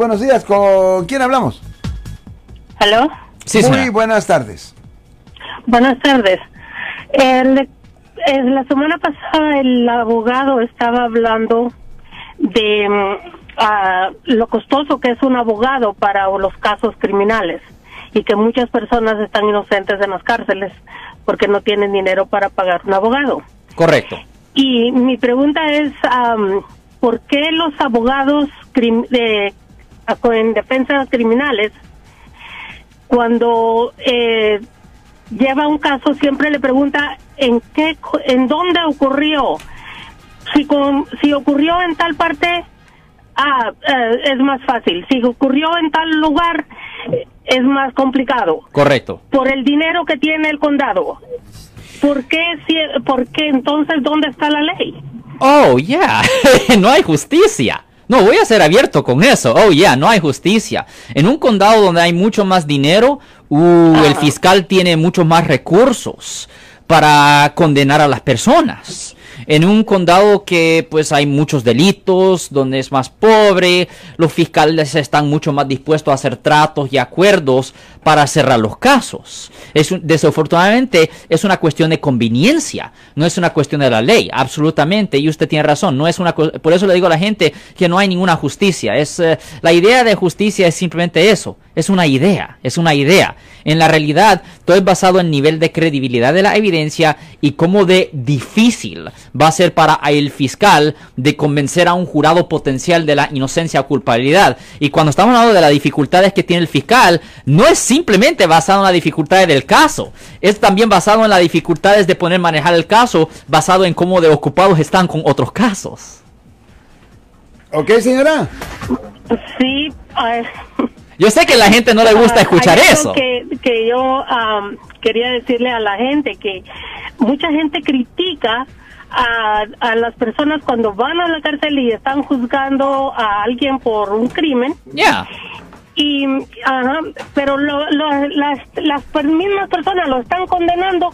Buenos días, ¿con quién hablamos? ¿Aló? Sí, Muy buenas tardes. Buenas tardes. El, la semana pasada el abogado estaba hablando de mm, lo costoso que es un abogado para los casos criminales y que muchas personas están inocentes en las cárceles porque no tienen dinero para pagar un abogado. Correcto. Y mi pregunta es, ¿por qué los abogados de en defensas criminales, cuando eh, lleva un caso siempre le pregunta en qué, en dónde ocurrió. Si con, si ocurrió en tal parte, ah, eh, es más fácil. Si ocurrió en tal lugar, es más complicado. Correcto. Por el dinero que tiene el condado. ¿Por qué, si, por qué entonces dónde está la ley? Oh, ya, no hay justicia. No, voy a ser abierto con eso. Oh, ya, no hay justicia. En un condado donde hay mucho más dinero, uh, el fiscal tiene muchos más recursos para condenar a las personas en un condado que pues hay muchos delitos, donde es más pobre, los fiscales están mucho más dispuestos a hacer tratos y acuerdos para cerrar los casos. Es desafortunadamente es una cuestión de conveniencia, no es una cuestión de la ley, absolutamente, y usted tiene razón, no es una por eso le digo a la gente que no hay ninguna justicia, es eh, la idea de justicia es simplemente eso, es una idea, es una idea. En la realidad, todo es basado en el nivel de credibilidad de la evidencia y cómo de difícil va a ser para el fiscal de convencer a un jurado potencial de la inocencia o culpabilidad. Y cuando estamos hablando de las dificultades que tiene el fiscal, no es simplemente basado en las dificultades del caso, es también basado en las dificultades de poder manejar el caso, basado en cómo de ocupados están con otros casos. ¿Ok, señora? Sí. Yo sé que a la gente no le gusta escuchar eso. Que, que yo quería decirle a la gente que mucha gente critica a, a, las personas cuando van a la cárcel y están juzgando a alguien por un crimen. Ya. Y, pero lo, las, las mismas personas lo están condenando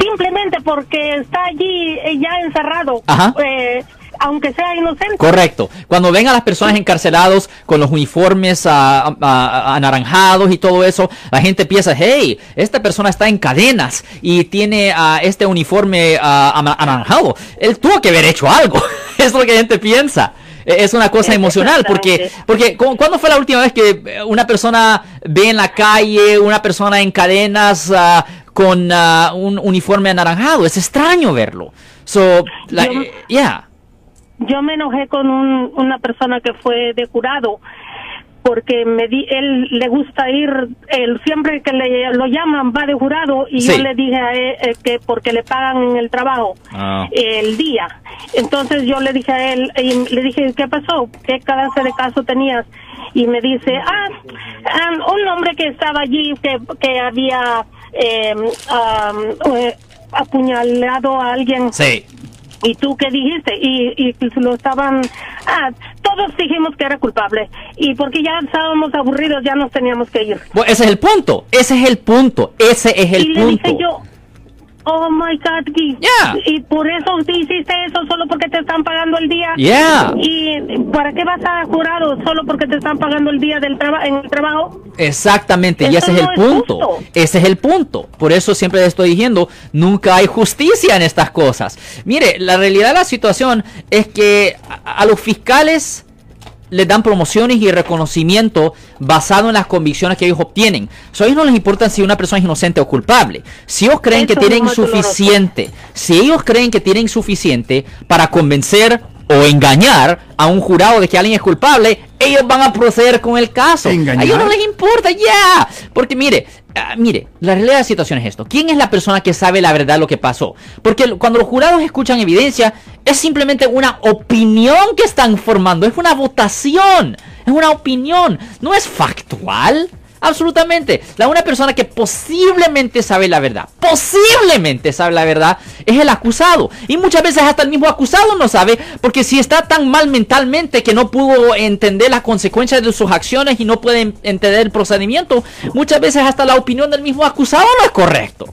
simplemente porque está allí ya encerrado. Ajá. Eh, aunque sea inocente. Correcto. Cuando ven a las personas encarcelados con los uniformes anaranjados y todo eso, la gente piensa, hey, esta persona está en cadenas y tiene a este uniforme anaranjado. Él tuvo que haber hecho algo. es lo que la gente piensa. E, es una cosa emocional porque porque ¿cuándo fue la última vez que una persona ve en la calle una persona en cadenas ah, con ah, un uniforme anaranjado? Es extraño verlo. So, yeah yo me enojé con un, una persona que fue de jurado porque me di, él le gusta ir, él siempre que le lo llaman va de jurado y yo le dije a él eh, que porque le pagan en el trabajo ah. el día. Entonces yo le dije a él, y le dije, ¿qué pasó? ¿Qué clase de caso tenías? Y me dice, ah, un hombre que estaba allí que, que había em, eh, apuñalado a alguien. Sí ¿Y tú qué dijiste? Y, y lo estaban... Ah, todos dijimos que era culpable. Y porque ya estábamos aburridos, ya nos teníamos que ir. Bueno, ese es el punto. Ese es el punto. Ese es el y punto. Le dije yo, Oh my God, Yeah. Y por eso te hiciste eso solo porque te están pagando el día. Yeah. ¿Y para qué vas a jurado solo porque te están pagando el día del trabajo en el trabajo? Exactamente, y ese es el punto. ese es el punto. Por eso siempre le estoy diciendo, nunca hay justicia en estas cosas. Mire, la realidad de la situación es que a los fiscales les dan promociones y reconocimiento basado en las convicciones que ellos obtienen. a ellos no les importa si una persona es inocente o culpable. Si ellos creen que tienen suficiente, si ellos creen que tienen suficiente para convencer o engañar a un jurado de que alguien es culpable, ellos van a proceder con el caso. A ellos no les importa ya. Porque mire, ah, mire, la realidad de la situación es esto. ¿Quién es la persona que sabe la verdad lo que pasó? Porque cuando los jurados escuchan evidencia, es simplemente una opinión que están formando. Es una votación. Es una opinión. No es factual. Absolutamente. La una persona que posiblemente sabe la verdad, posiblemente sabe la verdad, es el acusado. Y muchas veces hasta el mismo acusado no sabe, porque si está tan mal mentalmente que no pudo entender las consecuencias de sus acciones y no puede entender el procedimiento, muchas veces hasta la opinión del mismo acusado no es correcto.